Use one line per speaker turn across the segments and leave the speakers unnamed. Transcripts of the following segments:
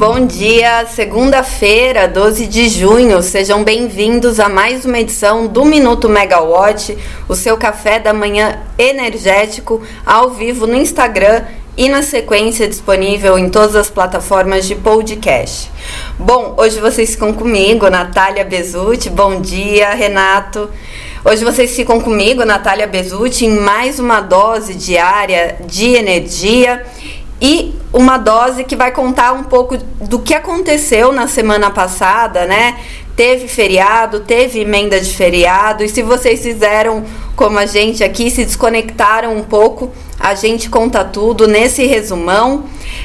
bom dia. Segunda-feira, 12 de junho. Sejam bem-vindos a mais uma edição do Minuto Megawatt, o seu café da manhã energético, ao vivo no Instagram e na sequência disponível em todas as plataformas de podcast. Bom, hoje vocês ficam comigo, Natália Bezutti. Bom dia, Renato. Hoje vocês ficam comigo, Natália Bezutti, em mais uma dose diária de energia e uma dose que vai contar um pouco do que aconteceu na semana passada, né? Teve feriado, teve emenda de feriado, e se vocês fizeram como a gente aqui, se desconectaram um pouco, a gente conta tudo nesse resumão.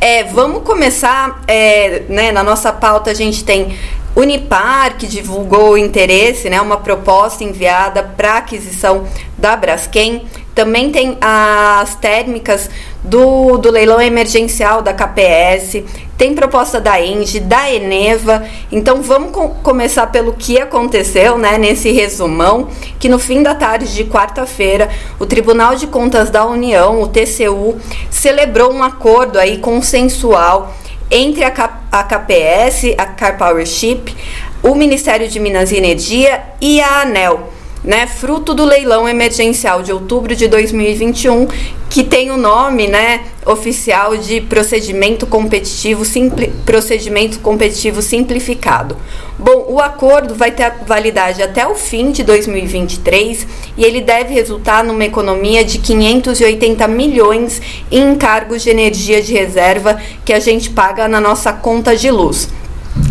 É, vamos começar, é, né, na nossa pauta a gente tem Unipar, que divulgou o interesse, né, uma proposta enviada para aquisição da Braskem. Também tem as térmicas do, do leilão emergencial da KPS, tem proposta da Engie, da Eneva. Então vamos com, começar pelo que aconteceu, né, nesse resumão, que no fim da tarde de quarta-feira, o Tribunal de Contas da União, o TCU, celebrou um acordo aí consensual entre a, K, a KPS, a Car Powership, o Ministério de Minas e Energia e a ANEL né, fruto do leilão emergencial de outubro de 2021, que tem o nome, né, oficial de procedimento competitivo simpli, procedimento competitivo simplificado. Bom, o acordo vai ter validade até o fim de 2023 e ele deve resultar numa economia de 580 milhões em encargos de energia de reserva que a gente paga na nossa conta de luz.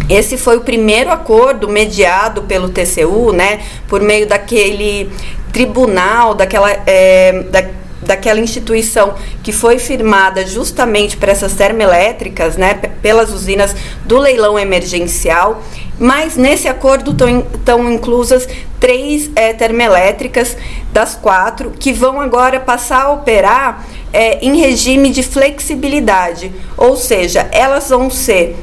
Esse foi o primeiro acordo mediado pelo TCU, né, por meio daquele tribunal, daquela, é, da, daquela instituição que foi firmada justamente para essas termoelétricas, né, pelas usinas do leilão emergencial. Mas nesse acordo estão inclusas três é, termoelétricas das quatro que vão agora passar a operar é, em regime de flexibilidade, ou seja, elas vão ser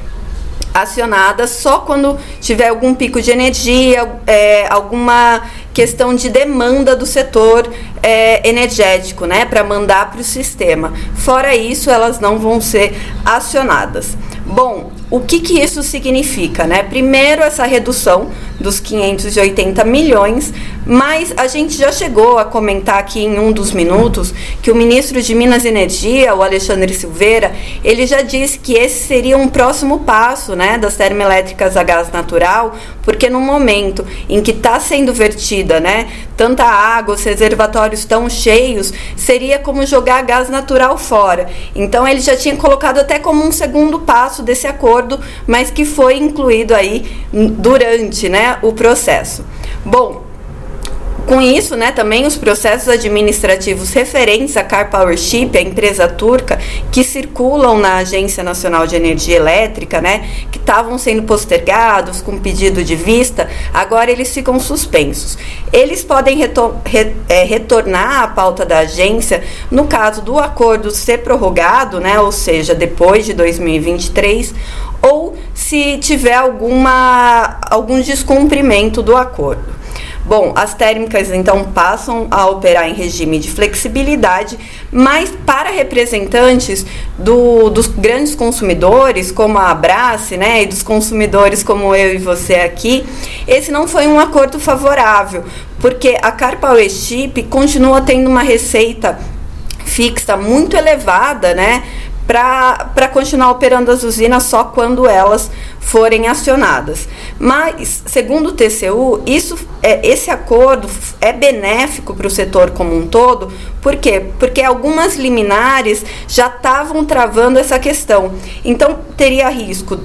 acionada só quando tiver algum pico de energia, é, alguma questão de demanda do setor é, energético, né, para mandar para o sistema. Fora isso, elas não vão ser acionadas. Bom, o que, que isso significa, né? Primeiro, essa redução dos 580 milhões, mas a gente já chegou a comentar aqui em um dos minutos que o ministro de Minas e Energia, o Alexandre Silveira, ele já disse que esse seria um próximo passo, né, das termoelétricas a gás natural, porque no momento em que está sendo vertida, né, tanta água, os reservatórios estão cheios, seria como jogar gás natural fora. Então ele já tinha colocado até como um segundo passo desse acordo, mas que foi incluído aí durante, né, o processo. Bom, com isso, né, também os processos administrativos referentes à Car Powership, a empresa turca, que circulam na Agência Nacional de Energia Elétrica, né, que estavam sendo postergados com pedido de vista, agora eles ficam suspensos. Eles podem retor re é, retornar à pauta da agência no caso do acordo ser prorrogado, né, ou seja, depois de 2023, ou se tiver alguma, algum descumprimento do acordo. Bom, as térmicas então passam a operar em regime de flexibilidade, mas para representantes do, dos grandes consumidores, como a Abrace, né, e dos consumidores como eu e você aqui, esse não foi um acordo favorável, porque a Carpa Chip continua tendo uma receita fixa muito elevada, né, para continuar operando as usinas só quando elas forem acionadas. Mas, segundo o TCU, isso, é, esse acordo é benéfico para o setor como um todo, por quê? Porque algumas liminares já estavam travando essa questão. Então, teria risco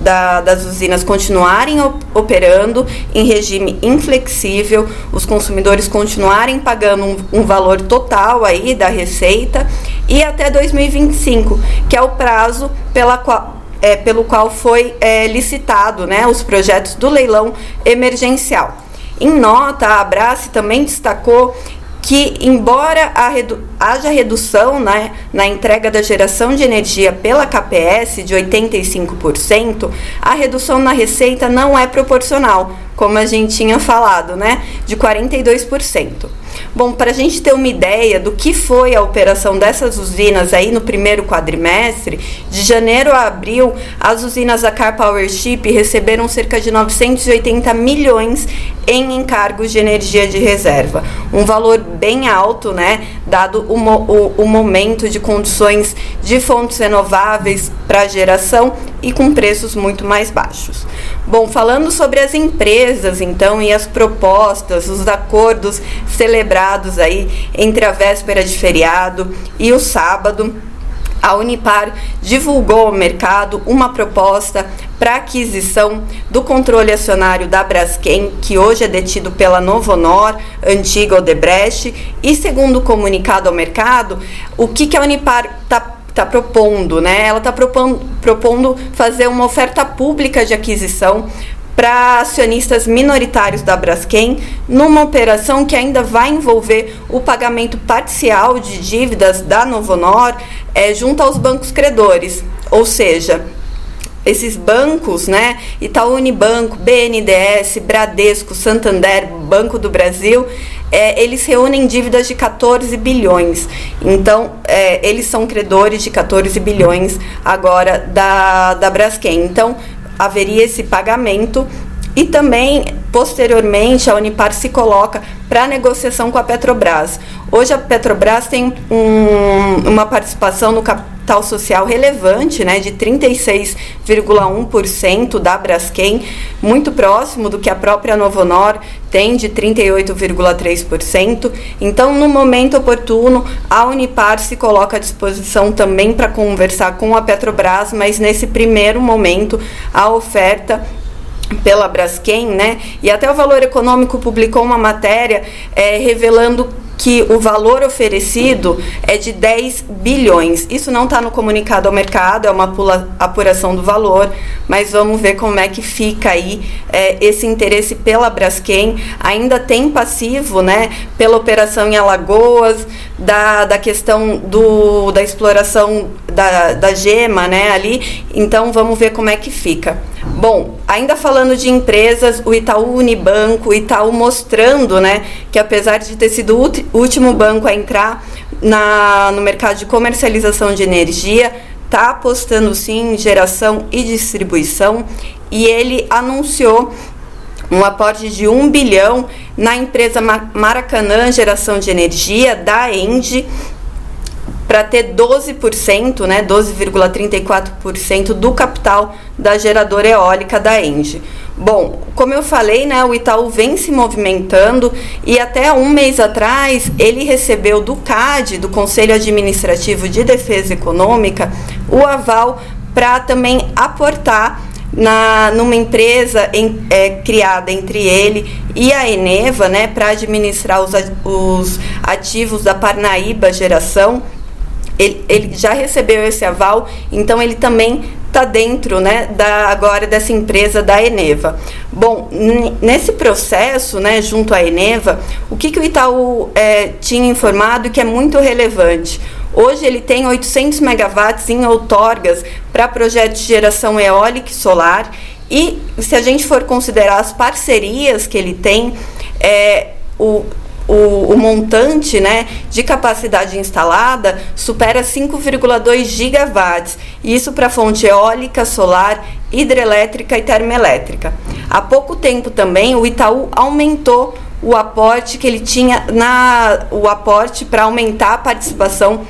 da, das usinas continuarem operando em regime inflexível, os consumidores continuarem pagando um, um valor total aí da receita e até 2025, que é o prazo pela qual, é, pelo qual foi é, licitado né, os projetos do leilão emergencial. Em nota, a Abrace também destacou que, embora redu haja redução né, na entrega da geração de energia pela KPS de 85%, a redução na receita não é proporcional, como a gente tinha falado, né, de 42%. Bom, para a gente ter uma ideia do que foi a operação dessas usinas aí no primeiro quadrimestre, de janeiro a abril, as usinas da Car Powership receberam cerca de 980 milhões em encargos de energia de reserva. Um valor bem alto, né? Dado o, o, o momento de condições de fontes renováveis para geração e com preços muito mais baixos. Bom, falando sobre as empresas, então, e as propostas, os acordos celebrados aí entre a véspera de feriado e o sábado, a Unipar divulgou ao mercado uma proposta para aquisição do controle acionário da Braskem, que hoje é detido pela Novonor, antiga Odebrecht, e segundo o comunicado ao mercado, o que, que a Unipar está tá propondo, né? Ela está propondo, propondo fazer uma oferta pública de aquisição para acionistas minoritários da Braskem, numa operação que ainda vai envolver o pagamento parcial de dívidas da Novonor é, junto aos bancos credores, ou seja, esses bancos, né, Itaú Unibanco, BNDES, Bradesco, Santander, Banco do Brasil, é, eles reúnem dívidas de 14 bilhões. Então, é, eles são credores de 14 bilhões agora da, da Braskem. Então, haveria esse pagamento e também, posteriormente, a Unipar se coloca para negociação com a Petrobras. Hoje a Petrobras tem um, uma participação no capital social relevante, né, de 36,1% da Braskem, muito próximo do que a própria Novonor tem de 38,3%. Então, no momento oportuno, a Unipar se coloca à disposição também para conversar com a Petrobras, mas nesse primeiro momento a oferta pela Braskem, né? E até o Valor Econômico publicou uma matéria é, revelando que o valor oferecido é de 10 bilhões. Isso não está no comunicado ao mercado, é uma apuração do valor, mas vamos ver como é que fica aí é, esse interesse pela Braskem. Ainda tem passivo, né, pela operação em Alagoas, da, da questão do, da exploração da, da gema, né, ali. Então vamos ver como é que fica. Bom, ainda falando de empresas, o Itaú Unibanco, o Itaú mostrando, né, que apesar de ter sido o último banco a entrar na, no mercado de comercialização de energia, está apostando sim em geração e distribuição. E ele anunciou um aporte de 1 bilhão na empresa Maracanã Geração de Energia, da ENDE, para ter 12%, né, 12,34% do capital da geradora eólica da Enge. Bom, como eu falei, né, o Itaú vem se movimentando e até um mês atrás ele recebeu do CAD, do Conselho Administrativo de Defesa Econômica, o aval para também aportar na, numa empresa em, é, criada entre ele e a Eneva, né, para administrar os, os ativos da Parnaíba Geração, ele, ele já recebeu esse aval, então ele também está dentro né, da, agora dessa empresa da Eneva. Bom, nesse processo, né, junto à Eneva, o que, que o Itaú é, tinha informado que é muito relevante? Hoje ele tem 800 megawatts em outorgas para projetos de geração eólica e solar. E se a gente for considerar as parcerias que ele tem, é, o, o, o montante né, de capacidade instalada supera 5,2 gigawatts, isso para fonte eólica, solar, hidrelétrica e termoelétrica. Há pouco tempo também o Itaú aumentou o aporte que ele tinha na o aporte para aumentar a participação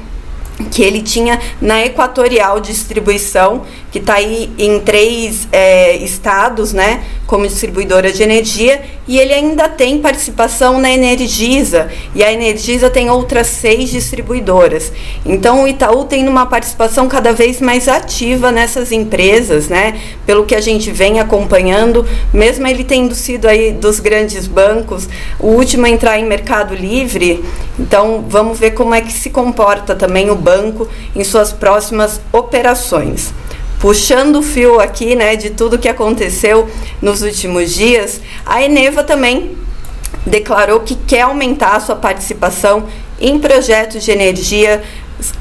que ele tinha na Equatorial Distribuição, que está aí em três é, estados, né, como distribuidora de energia, e ele ainda tem participação na Energisa, e a Energisa tem outras seis distribuidoras. Então o Itaú tem uma participação cada vez mais ativa nessas empresas, né, pelo que a gente vem acompanhando, mesmo ele tendo sido aí dos grandes bancos, o último a entrar em mercado livre, então vamos ver como é que se comporta também o banco em suas próximas operações puxando o fio aqui, né, de tudo que aconteceu nos últimos dias, a Eneva também declarou que quer aumentar a sua participação em projetos de energia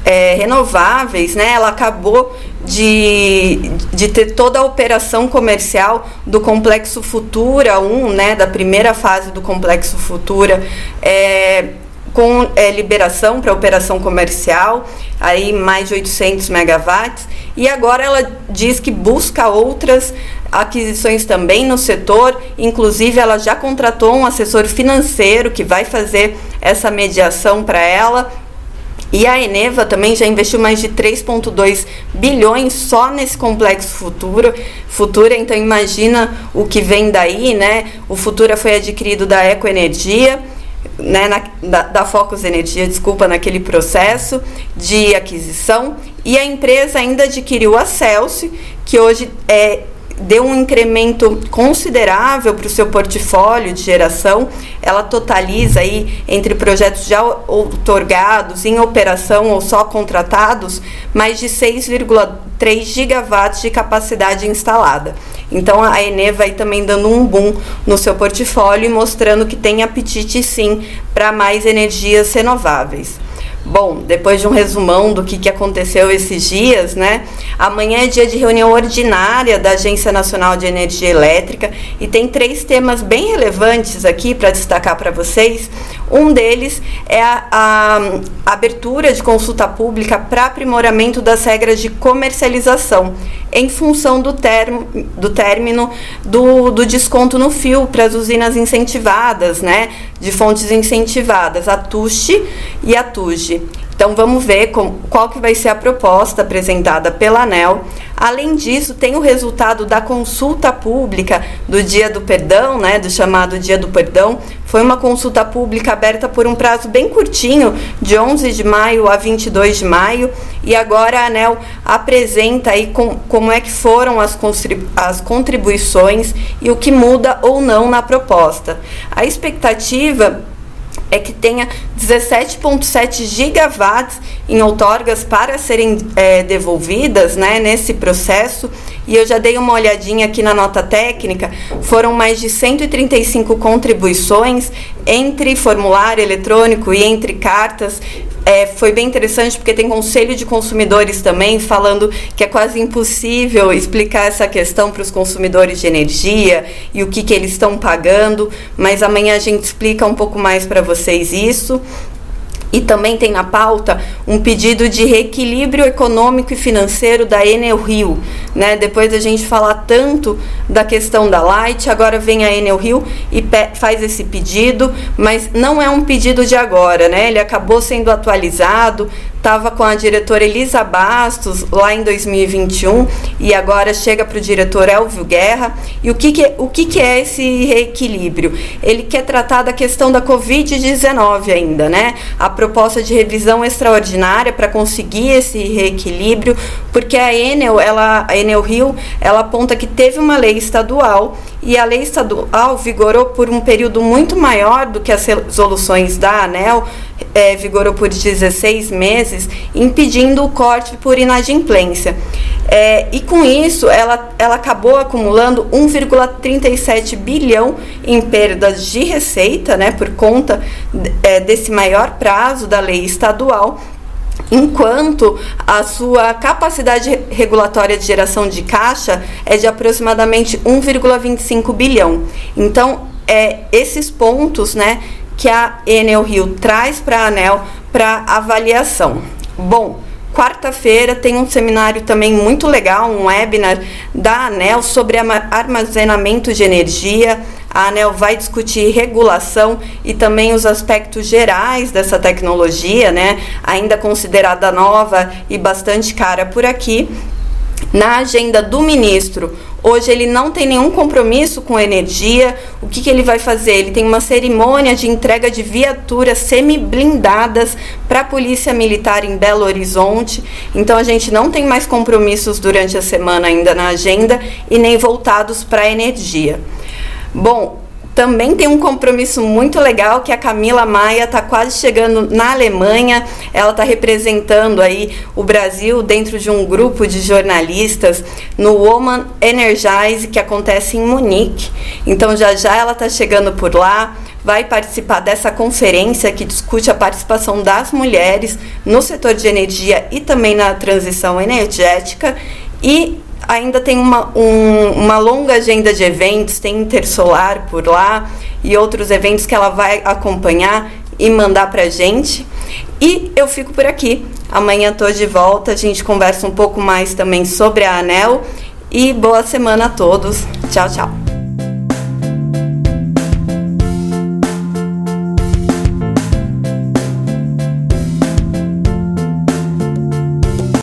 é, renováveis, né? Ela acabou de, de ter toda a operação comercial do Complexo Futura 1, né? Da primeira fase do Complexo Futura, é, com é, liberação para operação comercial, aí mais de 800 megawatts, e agora ela diz que busca outras aquisições também no setor, inclusive ela já contratou um assessor financeiro que vai fazer essa mediação para ela. E a Eneva também já investiu mais de 3,2 bilhões só nesse complexo Futura. Futura, então imagina o que vem daí, né? O Futura foi adquirido da Ecoenergia né, na, da, da Focus Energia, desculpa, naquele processo de aquisição, e a empresa ainda adquiriu a Celsius, que hoje é deu um incremento considerável para o seu portfólio de geração. Ela totaliza aí entre projetos já otorgados, em operação ou só contratados, mais de 6,3 gigawatts de capacidade instalada. Então a Eneva aí também dando um boom no seu portfólio e mostrando que tem apetite sim para mais energias renováveis. Bom, depois de um resumão do que, que aconteceu esses dias, né? Amanhã é dia de reunião ordinária da Agência Nacional de Energia Elétrica e tem três temas bem relevantes aqui para destacar para vocês. Um deles é a, a, abertura de consulta pública para aprimoramento das regras de comercialização em função do, termo, do término do, do desconto no fio para as usinas incentivadas, né? De fontes incentivadas, a TUSH e a TUGE. Então vamos ver com, qual que vai ser a proposta apresentada pela ANEL. Além disso, tem o resultado da consulta pública do Dia do Perdão, né, do chamado Dia do Perdão. Foi uma consulta pública aberta por um prazo bem curtinho, de 11 de maio a 22 de maio, e agora a ANEL apresenta aí com, como é que foram as, as contribuições e o que muda ou não na proposta. A expectativa é que tenha 17,7 gigawatts em outorgas para serem é, devolvidas né, nesse processo. E eu já dei uma olhadinha aqui na nota técnica, foram mais de 135 contribuições entre formulário eletrônico e entre cartas é, foi bem interessante porque tem conselho de consumidores também falando que é quase impossível explicar essa questão para os consumidores de energia e o que, que eles estão pagando, mas amanhã a gente explica um pouco mais para vocês isso. E também tem na pauta um pedido de reequilíbrio econômico e financeiro da Enel Rio. Né? Depois a gente falar tanto da questão da Light, agora vem a Enel Rio e faz esse pedido, mas não é um pedido de agora, né? Ele acabou sendo atualizado, estava com a diretora Elisa Bastos lá em 2021 e agora chega para o diretor Elvio Guerra. E o que, que, o que, que é esse reequilíbrio? Ele quer tratar da questão da Covid-19 ainda, né? A proposta de revisão extraordinária para conseguir esse reequilíbrio, porque a Enel, ela, a Enel Rio, ela aponta que teve uma lei estadual e a lei estadual vigorou por um período muito maior do que as resoluções da ANEL, é, vigorou por 16 meses, impedindo o corte por inadimplência. É, e com isso, ela, ela acabou acumulando 1,37 bilhão em perdas de receita, né, por conta é, desse maior prazo da lei estadual, enquanto a sua capacidade regulatória de geração de caixa é de aproximadamente 1,25 bilhão. Então, é, esses pontos né, que a Enel Rio traz para a ANEL para avaliação. Bom, quarta-feira tem um seminário também muito legal, um webinar da ANEL sobre armazenamento de energia. A ANEL vai discutir regulação e também os aspectos gerais dessa tecnologia, né? Ainda considerada nova e bastante cara por aqui. Na agenda do ministro, Hoje ele não tem nenhum compromisso com energia. O que, que ele vai fazer? Ele tem uma cerimônia de entrega de viaturas semi-blindadas para a Polícia Militar em Belo Horizonte. Então a gente não tem mais compromissos durante a semana ainda na agenda e nem voltados para a energia. Bom, também tem um compromisso muito legal que a Camila Maia está quase chegando na Alemanha. Ela está representando aí o Brasil dentro de um grupo de jornalistas no Woman Energize que acontece em Munique. Então já já ela está chegando por lá vai participar dessa conferência que discute a participação das mulheres no setor de energia e também na transição energética. E ainda tem uma, um, uma longa agenda de eventos, tem Intersolar por lá e outros eventos que ela vai acompanhar e mandar pra gente. E eu fico por aqui. Amanhã tô de volta, a gente conversa um pouco mais também sobre a Anel. E boa semana a todos. Tchau, tchau.